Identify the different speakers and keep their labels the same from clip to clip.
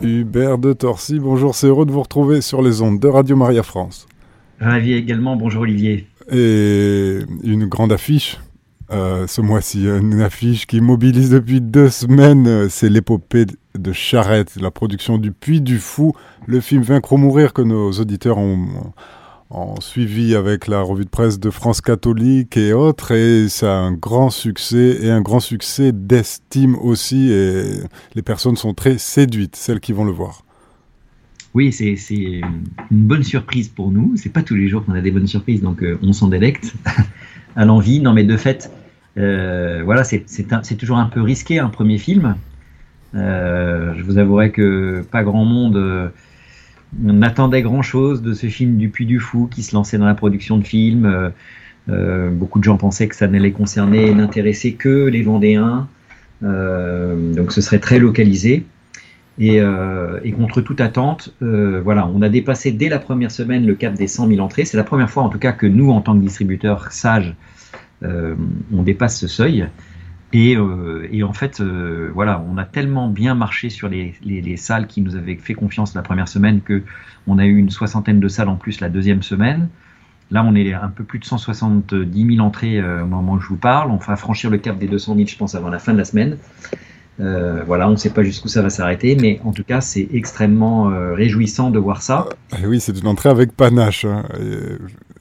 Speaker 1: Hubert de Torcy, bonjour, c'est heureux de vous retrouver sur les ondes de Radio Maria France.
Speaker 2: Ravi également, bonjour Olivier.
Speaker 1: Et une grande affiche euh, ce mois-ci, une affiche qui mobilise depuis deux semaines, c'est l'épopée de Charrette, la production du Puy du Fou, le film Vaincre ou mourir que nos auditeurs ont, ont suivi avec la revue de presse de France Catholique et autres, et ça a un grand succès, et un grand succès d'estime aussi, et les personnes sont très séduites, celles qui vont le voir.
Speaker 2: Oui, c'est une bonne surprise pour nous, c'est pas tous les jours qu'on a des bonnes surprises, donc euh, on s'en délecte à l'envie, non mais de fait, euh, voilà, c'est toujours un peu risqué un premier film, euh, je vous avouerai que pas grand monde on attendait grand chose de ce film du Puy du Fou qui se lançait dans la production de films. Euh, euh, beaucoup de gens pensaient que ça n'allait concerner et n'intéresser que les Vendéens. Euh, donc ce serait très localisé. Et, contre toute attente, voilà, on a dépassé dès la première semaine le cap des 100 000 entrées. C'est la première fois en tout cas que nous, en tant que distributeurs sages, on dépasse ce seuil. Euh, et, en fait, euh, voilà, on a tellement bien marché sur les, salles qui nous avaient fait confiance la première semaine que on a eu une soixantaine de salles en plus la deuxième semaine. Là, on est un peu plus de 170 000 entrées euh, au moment où je vous parle. On va franchir le cap des 200 000, je pense, avant la fin de la semaine. voilà, on ne sait pas jusqu'où ça va s'arrêter, mais en tout cas, c'est extrêmement réjouissant de voir ça.
Speaker 1: oui, c'est une entrée avec panache. Hein.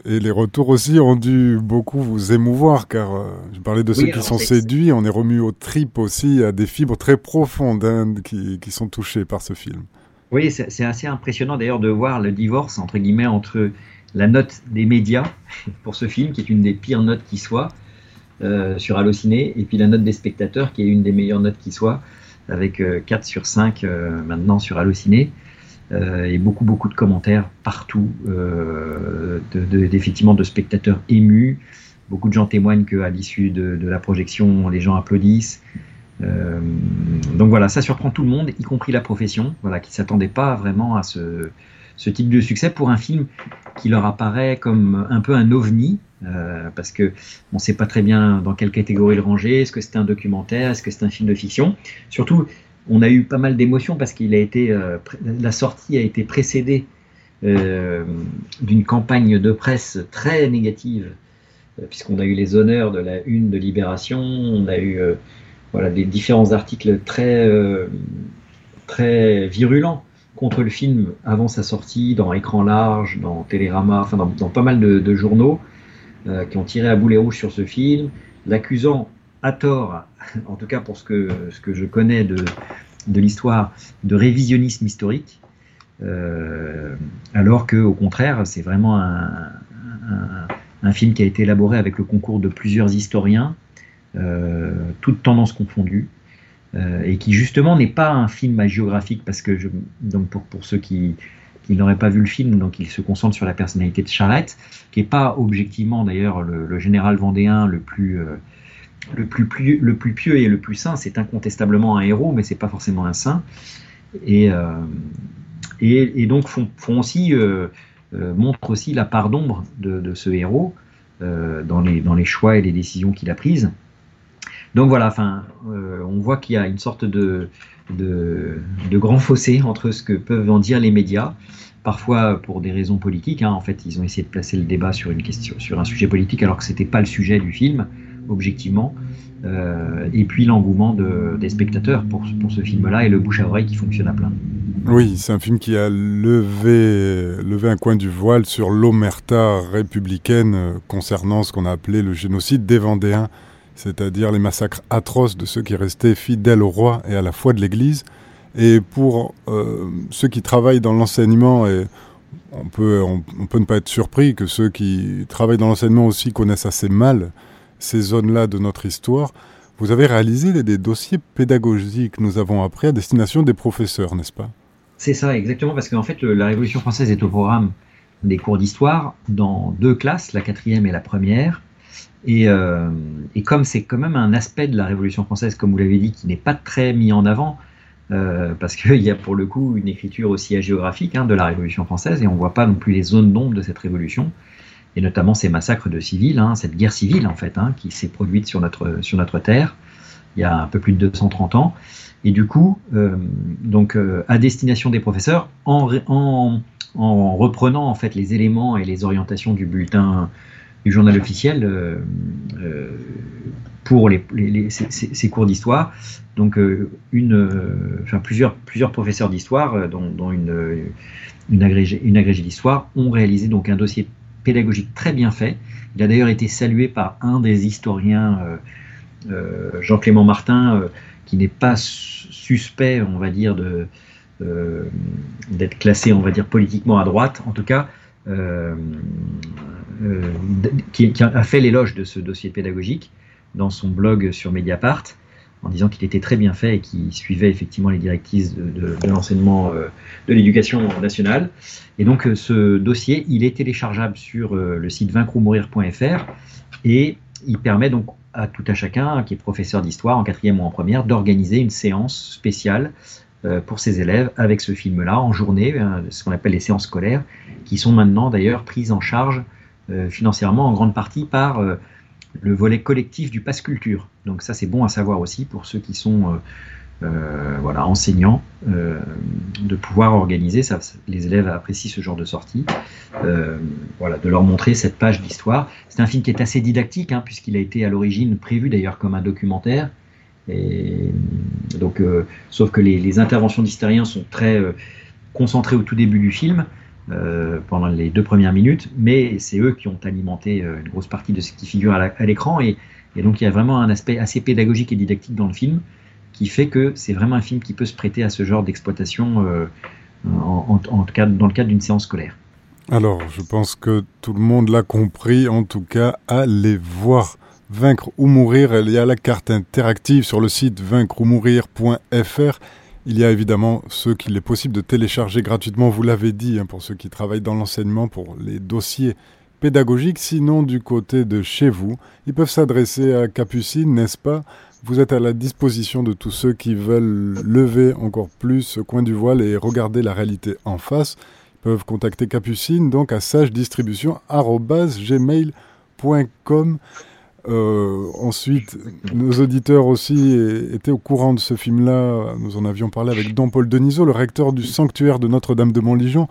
Speaker 1: Et les retours aussi ont dû beaucoup vous émouvoir, car euh, je parlais de ceux qui sont séduits, on est remis aux tripes aussi, à des fibres très profondes hein, qui, qui, sont touchées par ce film.
Speaker 2: Oui, c'est assez impressionnant d'ailleurs de voir le divorce, entre guillemets, entre la note des médias pour ce film, qui est une des pires notes qui soit, euh, sur Allociné, et puis la note des spectateurs, qui est une des meilleures notes qui soit, avec 4 euh, sur 5 maintenant sur Allociné. Euh, et beaucoup beaucoup de commentaires partout, euh, de, effectivement de spectateurs émus. Beaucoup de gens témoignent qu'à l'issue de, la projection, les gens applaudissent. Euh, donc voilà, ça surprend tout le monde, y compris la profession, voilà, qui ne s'attendait pas vraiment à ce, type de succès pour un film qui leur apparaît comme un peu un ovni, parce que on ne sait pas très bien dans quelle catégorie le ranger. Est-ce que c'est un documentaire? Est-ce que c'est un film de fiction? Surtout, on a eu pas mal d'émotions parce qu'il a été euh, la sortie a été précédée euh, d'une campagne de presse très négative euh, puisqu'on a eu les honneurs de la une de Libération, on a eu voilà des différents articles très très virulents contre le film avant sa sortie dans Écran large, dans Télérama, enfin dans, pas mal de, journaux qui ont tiré à boulet rouge sur ce film, l'accusant à tort, en tout cas pour ce que, je connais de, l'histoire, de révisionnisme historique, euh, alors que au contraire, c'est vraiment un, film qui a été élaboré avec le concours de plusieurs historiens, euh, toutes tendances confondues, euh, et qui justement n'est pas un film hagiographique, parce que je, donc pour, ceux qui, n'auraient pas vu le film, donc il se concentre sur la personnalité de Charrette, qui n'est pas objectivement d'ailleurs le, général vendéen le plus le plus, pieux et le plus saint, c'est incontestablement un héros, mais c'est pas forcément un saint. Et, euh, donc font, aussi, euh, euh, montrent aussi la part d'ombre de, ce héros dans, les, choix et les décisions qu'il a prises. Donc voilà, enfin, on voit qu'il y a une sorte de, de, grand fossé entre ce que peuvent en dire les médias, parfois pour des raisons politiques. Hein. en fait, ils ont essayé de placer le débat sur une question, sur un sujet politique, alors que c'était pas le sujet du film objectivement. Euh, et puis l'engouement de, des spectateurs pour, pour ce film-là et le bouche à oreille qui fonctionne à plein.
Speaker 1: Oui, c'est un film qui a levé, levé un coin du voile sur l'omerta républicaine euh, concernant ce qu'on a appelé le génocide des Vendéens, c'est-à-dire les massacres atroces de ceux qui restaient fidèles au roi et à la foi de l'Église. Et pour euh, ceux qui travaillent dans l'enseignement, on peut, on, peut ne pas être surpris que ceux qui travaillent dans l'enseignement aussi connaissent assez mal ces zones-là de notre histoire, vous avez réalisé des dossiers pédagogiques que nous avons appris à destination des professeurs, n'est-ce pas?
Speaker 2: C'est ça, exactement, parce qu'en fait, la Révolution française est au programme des cours d'histoire dans deux classes, la quatrième et la première. Et, euh, comme c'est quand même un aspect de la Révolution française, comme vous l'avez dit, qui n'est pas très mis en avant, euh, parce qu'il y a pour le coup une écriture aussi agéographique hein, de la Révolution française, et on ne voit pas non plus les zones d'ombre de cette révolution et notamment ces massacres de civils, hein, cette guerre civile en fait, hein, qui s'est produite sur notre, sur notre terre, il y a un peu plus de 230 ans. Et du coup, donc à destination des professeurs, en, en, en, reprenant en fait les éléments et les orientations du bulletin du journal officiel pour les, ces, cours d'histoire. Donc, une, plusieurs, plusieurs professeurs d'histoire, dont, dont, une, une agrégée, une agrégée d'histoire, ont réalisé donc un dossier pédagogique très bien fait. Il a d'ailleurs été salué par un des historiens, euh, euh, Jean-Clément Martin, euh, qui n'est pas suspect, on va dire, d'être classé, on va dire, politiquement à droite, en tout cas, qui, qui, a fait l'éloge de ce dossier pédagogique dans son blog sur Mediapart en disant qu'il était très bien fait et qu'il suivait effectivement les directives de, l'enseignement euh, de l'éducation nationale. Et donc euh, ce dossier, il est téléchargeable sur euh, le site vaincre-ou-mourir.fr et il permet donc à tout à chacun qui est professeur d'histoire en quatrième ou en première d'organiser une séance spéciale pour ses élèves avec ce film-là en journée, ce qu'on appelle les séances scolaires, qui sont maintenant d'ailleurs prises en charge financièrement en grande partie par le volet collectif du passe culture. Donc ça c'est bon à savoir aussi pour ceux qui sont euh, euh, voilà, enseignants, euh, de pouvoir organiser, ça, les élèves apprécient ce genre de sortie, voilà, de leur montrer cette page d'histoire. C'est un film qui est assez didactique, hein, puisqu'il a été à l'origine prévu d'ailleurs comme un documentaire. Et donc, sauf que les, interventions d'hystériens sont très concentrées au tout début du film. Euh, pendant les deux premières minutes, mais c'est eux qui ont alimenté euh, une grosse partie de ce qui figure à l'écran, et, donc il y a vraiment un aspect assez pédagogique et didactique dans le film, qui fait que c'est vraiment un film qui peut se prêter à ce genre d'exploitation, euh, dans le cadre d'une séance scolaire.
Speaker 1: Alors, je pense que tout le monde l'a compris, en tout cas, allez voir Vaincre ou mourir, il y a la carte interactive sur le site vaincre-ou-mourir.fr il y a évidemment ceux qu'il est possible de télécharger gratuitement, vous l'avez dit, hein, pour ceux qui travaillent dans l'enseignement, pour les dossiers pédagogiques. Sinon, du côté de chez vous, ils peuvent s'adresser à Capucine, n'est-ce pas? Vous êtes à la disposition de tous ceux qui veulent lever encore plus ce coin du voile et regarder la réalité en face. Ils peuvent contacter Capucine donc à sagedistribution.gmail.com. Euh, ensuite, nos auditeurs aussi étaient au courant de ce film-là. Nous en avions parlé avec Don Paul Denisot, le recteur du sanctuaire de Notre-Dame de Montligeon.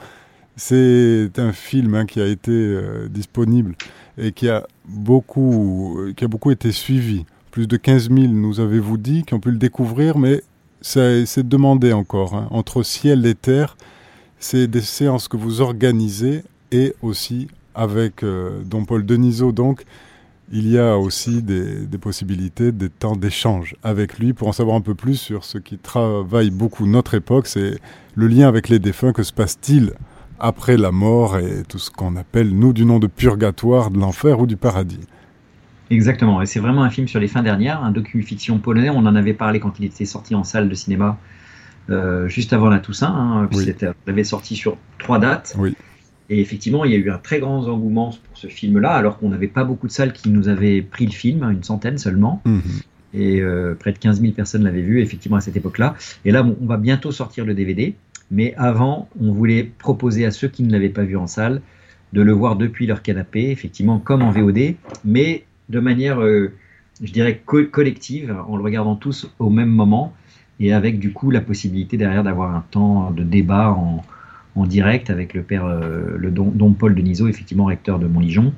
Speaker 1: C'est un film hein, qui a été euh, disponible et qui a, beaucoup, qui a beaucoup été suivi. Plus de 15 000, nous avez-vous dit, qui ont pu le découvrir, mais c'est demandé encore. Hein. Entre ciel et terre, c'est des séances que vous organisez et aussi avec euh, Don Paul Denisot, donc, il y a aussi des, possibilités, des temps d'échange avec lui pour en savoir un peu plus sur ce qui travaille beaucoup notre époque, c'est le lien avec les défunts, que se passe-t-il après la mort et tout ce qu'on appelle, nous, du nom de purgatoire, de l'enfer ou du paradis?
Speaker 2: Exactement, et c'est vraiment un film sur les fins dernières, un docu-fiction polonais, on en avait parlé quand il était sorti en salle de cinéma euh, juste avant la Toussaint, hein, oui. avait sorti sur trois dates.
Speaker 1: Oui.
Speaker 2: Et effectivement, il y a eu un très grand engouement pour ce film-là, alors qu'on n'avait pas beaucoup de salles qui nous avaient pris le film, une centaine seulement. Mhm. Et euh, près de 15 000 personnes l'avaient vu, effectivement, à cette époque-là. Et là, on va bientôt sortir le DVD. Mais avant, on voulait proposer à ceux qui ne l'avaient pas vu en salle de le voir depuis leur canapé, effectivement, comme en VOD, mais de manière, euh, je dirais, collective, en le regardant tous au même moment, et avec du coup la possibilité derrière d'avoir un temps de débat en, en direct avec le père, euh, le don, Paul Denisot, effectivement recteur de Montligeon,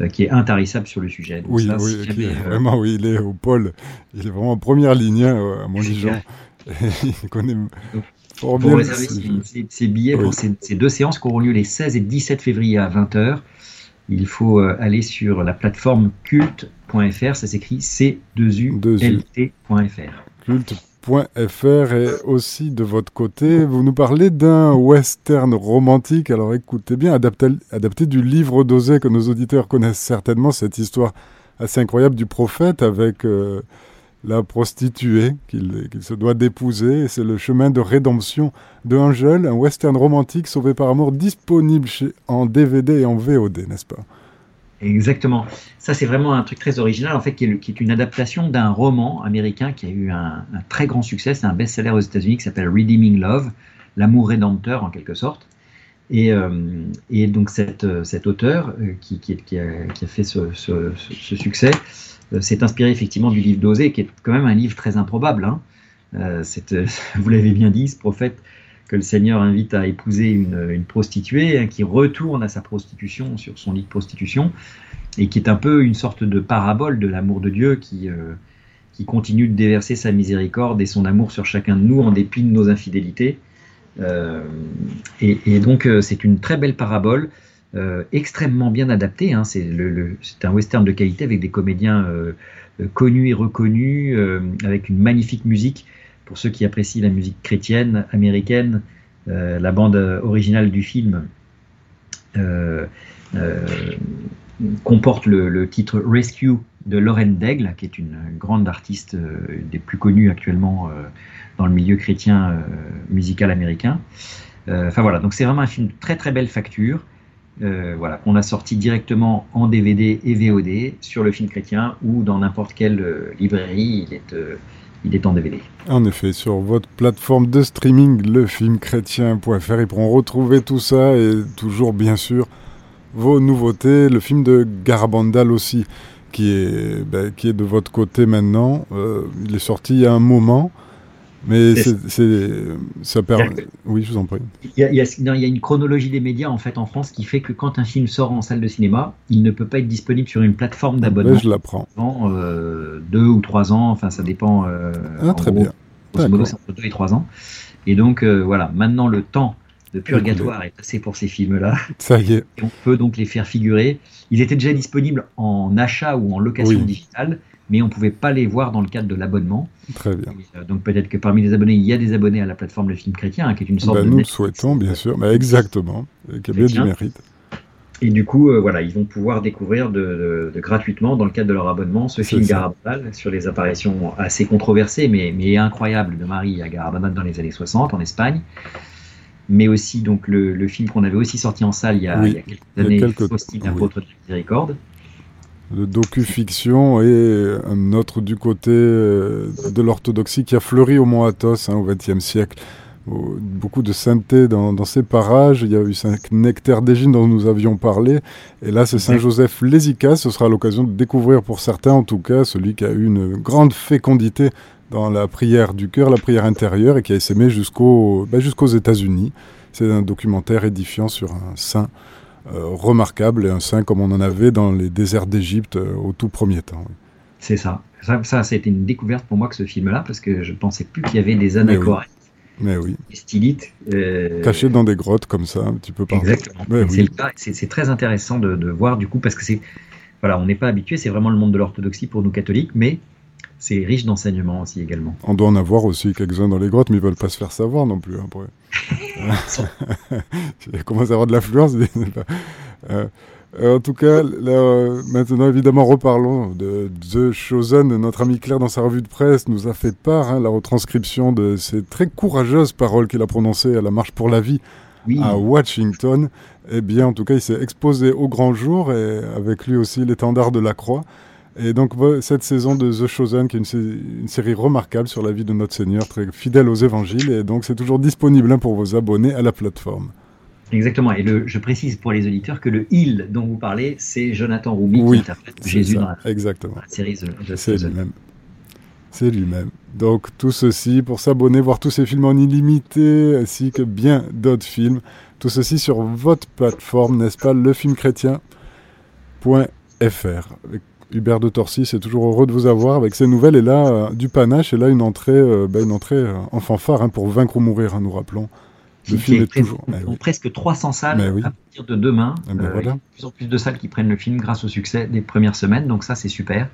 Speaker 2: euh, qui est intarissable sur le sujet.
Speaker 1: oui, oui euh, vraiment, oui, il est au pôle, il est vraiment en première ligne hein, à Montligeon. il connaît
Speaker 2: bien. Pour réserver ses, billets pour ces, deux séances qui auront lieu les 16 et 17 février à 20h, il faut aller sur la plateforme culte.fr, ça s'écrit c2u-lt.fr.
Speaker 1: Culte .fr et aussi de votre côté, vous nous parlez d'un western romantique. Alors écoutez bien, adapté, adapté du livre d'Osée que nos auditeurs connaissent certainement, cette histoire assez incroyable du prophète avec euh, la prostituée qu'il se doit d'épouser. C'est le chemin de rédemption de Angel, un western romantique sauvé par amour disponible en DVD et en VOD, n'est-ce pas?
Speaker 2: Exactement. Ça, c'est vraiment un truc très original, en fait, qui est, une adaptation d'un roman américain qui a eu un, très grand succès. C'est un best-seller aux États-Unis qui s'appelle Redeeming Love, l'amour rédempteur en quelque sorte. Et, et donc cet, cet auteur qui, qui, a, fait ce succès s'est inspiré effectivement du livre d'Osée, qui est quand même un livre très improbable. Hein. vous l'avez bien dit, ce prophète que le Seigneur invite à épouser une, prostituée, hein, qui retourne à sa prostitution sur son lit de prostitution, et qui est un peu une sorte de parabole de l'amour de Dieu qui, euh, continue de déverser sa miséricorde et son amour sur chacun de nous en dépit de nos infidélités. Euh, et, donc euh, c'est une très belle parabole, extrêmement bien adaptée. Hein. C'est un western de qualité avec des comédiens connus et reconnus, avec une magnifique musique pour ceux qui apprécient la musique chrétienne américaine, euh, la bande originale du film euh, euh, comporte le, titre Rescue de Lorraine Daigle, qui est une grande artiste des plus connues actuellement dans le milieu chrétien musical américain. Enfin voilà, donc c'est vraiment un film de très très belle facture. Voilà, qu'on a sorti directement en DVD et VOD sur le film chrétien ou dans n'importe quelle librairie. Il est, il est en DVD.
Speaker 1: En effet, sur votre plateforme de streaming, lefilmchrétien.fr, ils pourront retrouver tout ça et toujours, bien sûr, vos nouveautés. Le film de Garabandal aussi, qui est, ben, de votre côté maintenant. Euh, il est sorti il y a un moment. Mais c'est, ça permet. Oui, je vous en prie.
Speaker 2: Il y, a, il, y a, non, il y, a, une chronologie des médias en fait en France qui fait que quand un film sort en salle de cinéma, il ne peut pas être disponible sur une plateforme d'abonnement.
Speaker 1: je l'apprends.
Speaker 2: Avant euh, deux ou trois ans, enfin ça dépend. Euh,
Speaker 1: ah, très
Speaker 2: gros,
Speaker 1: bien.
Speaker 2: Modo, c'est entre deux et trois ans. Et donc euh, voilà, maintenant le temps de purgatoire est passé pour ces films-là.
Speaker 1: Ça y est.
Speaker 2: Et on peut donc les faire figurer. Ils étaient déjà disponibles en achat ou en location oui. digitale mais on ne pouvait pas les voir dans le cadre de l'abonnement.
Speaker 1: Très bien.
Speaker 2: Et, euh, donc peut-être que parmi les abonnés, il y a des abonnés à la plateforme Le Film Chrétien, hein, qui est une sorte
Speaker 1: ben,
Speaker 2: de...
Speaker 1: Nous le souhaitons, bien sûr, mais exactement, qui a bien du mérite.
Speaker 2: Et du coup, euh, voilà, ils vont pouvoir découvrir de, de, de, gratuitement, dans le cadre de leur abonnement, ce film Garabandal sur les apparitions assez controversées, mais, mais incroyables de Marie à Garabandal dans les années 60 en Espagne. Mais aussi donc le, le film qu'on avait aussi sorti en salle il y a,
Speaker 1: oui,
Speaker 2: il y a quelques années,
Speaker 1: quelques...
Speaker 2: Faustine, apôtre oui. de miséricorde
Speaker 1: de docu-fiction et un autre du côté euh, de l'orthodoxie qui a fleuri au Mont Athos hein, au XXe siècle. Beaucoup de sainteté dans, dans, ces parages. Il y a eu Saint Nectaire d'Égine dont nous avions parlé. Et là, c'est Saint Joseph Lézica. Ce sera l'occasion de découvrir pour certains, en tout cas, celui qui a eu une grande fécondité dans la prière du cœur, la prière intérieure, et qui a essaimé ben, jusqu'aux États-Unis. C'est un documentaire édifiant sur un saint euh, remarquable et un saint comme on en avait dans les déserts d'Égypte euh, au tout premier temps. Oui.
Speaker 2: C'est ça. ça. Ça, ça a été une découverte pour moi que ce film-là, parce que je ne pensais plus qu'il y avait des anachoretes.
Speaker 1: Mais oui.
Speaker 2: Des stylites.
Speaker 1: Euh... Cachés dans des grottes comme ça, un petit peu partout.
Speaker 2: Exactement. C'est oui. le cas. C'est très intéressant de, de, voir du coup, parce que c'est. Voilà, on n'est pas habitué, c'est vraiment le monde de l'orthodoxie pour nous catholiques, mais c'est riche d'enseignements aussi également.
Speaker 1: On doit en avoir aussi quelques-uns dans les grottes, mais ils veulent pas se faire savoir non plus. Hein, pour... Il commence à avoir de l'affluence. euh, en tout cas, là, maintenant, évidemment, reparlons de The Chosen. Notre ami Claire, dans sa revue de presse, nous a fait part, hein, la retranscription de ces très courageuses paroles qu'il a prononcées à la Marche pour la vie oui. à Washington. Eh bien, en tout cas, il s'est exposé au grand jour et avec lui aussi l'étendard de la croix. Et donc, cette saison de The Chosen, qui est une, sé une, série remarquable sur la vie de notre Seigneur, très fidèle aux évangiles, et donc c'est toujours disponible pour vos abonnés à la plateforme.
Speaker 2: Exactement. Et le, je précise pour les auditeurs que le il dont vous parlez, c'est Jonathan Roumy
Speaker 1: oui,
Speaker 2: qui interprète Jésus
Speaker 1: ça,
Speaker 2: dans, la,
Speaker 1: exactement.
Speaker 2: dans la série The,
Speaker 1: lui-même. C'est lui-même. Donc tout ceci pour s'abonner, voir tous ces films en illimité, ainsi que bien d'autres films. Tout ceci sur votre plateforme, n'est-ce pas, lefilmchrétien.fr. Hubert de Torcy, c'est toujours heureux de vous avoir avec ces nouvelles. Et là, euh, du panache, et là, une entrée, euh, bah, une entrée euh, en fanfare hein, pour Vaincre ou Mourir, hein, nous rappelons.
Speaker 2: Le film est, est toujours. Oui. presque 300 salles
Speaker 1: Mais oui.
Speaker 2: à partir de demain.
Speaker 1: Eh ben voilà.
Speaker 2: il y a de plus en plus de salles qui prennent le film grâce au succès des premières semaines. Donc ça, c'est super.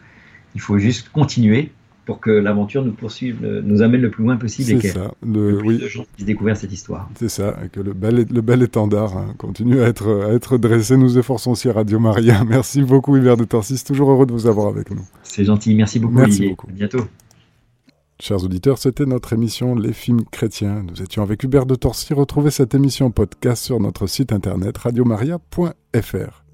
Speaker 2: Il faut juste continuer pour que l'aventure nous poursuive, nous amène le plus loin possible et que
Speaker 1: ça.
Speaker 2: Le, le plus
Speaker 1: oui.
Speaker 2: de gens puissent découvrir cette histoire.
Speaker 1: C'est ça, et que le bel, le bel étendard hein, continue à être, à être dressé. Nous efforçons aussi à Radio Maria. Merci beaucoup Hubert de Torsis, toujours heureux de vous avoir avec nous.
Speaker 2: C'est gentil, merci beaucoup
Speaker 1: merci
Speaker 2: Olivier.
Speaker 1: Beaucoup.
Speaker 2: À bientôt.
Speaker 1: Chers auditeurs, c'était notre émission Les films chrétiens. Nous étions avec Hubert de Torcy. Retrouvez cette émission podcast sur notre site internet radiomaria.fr.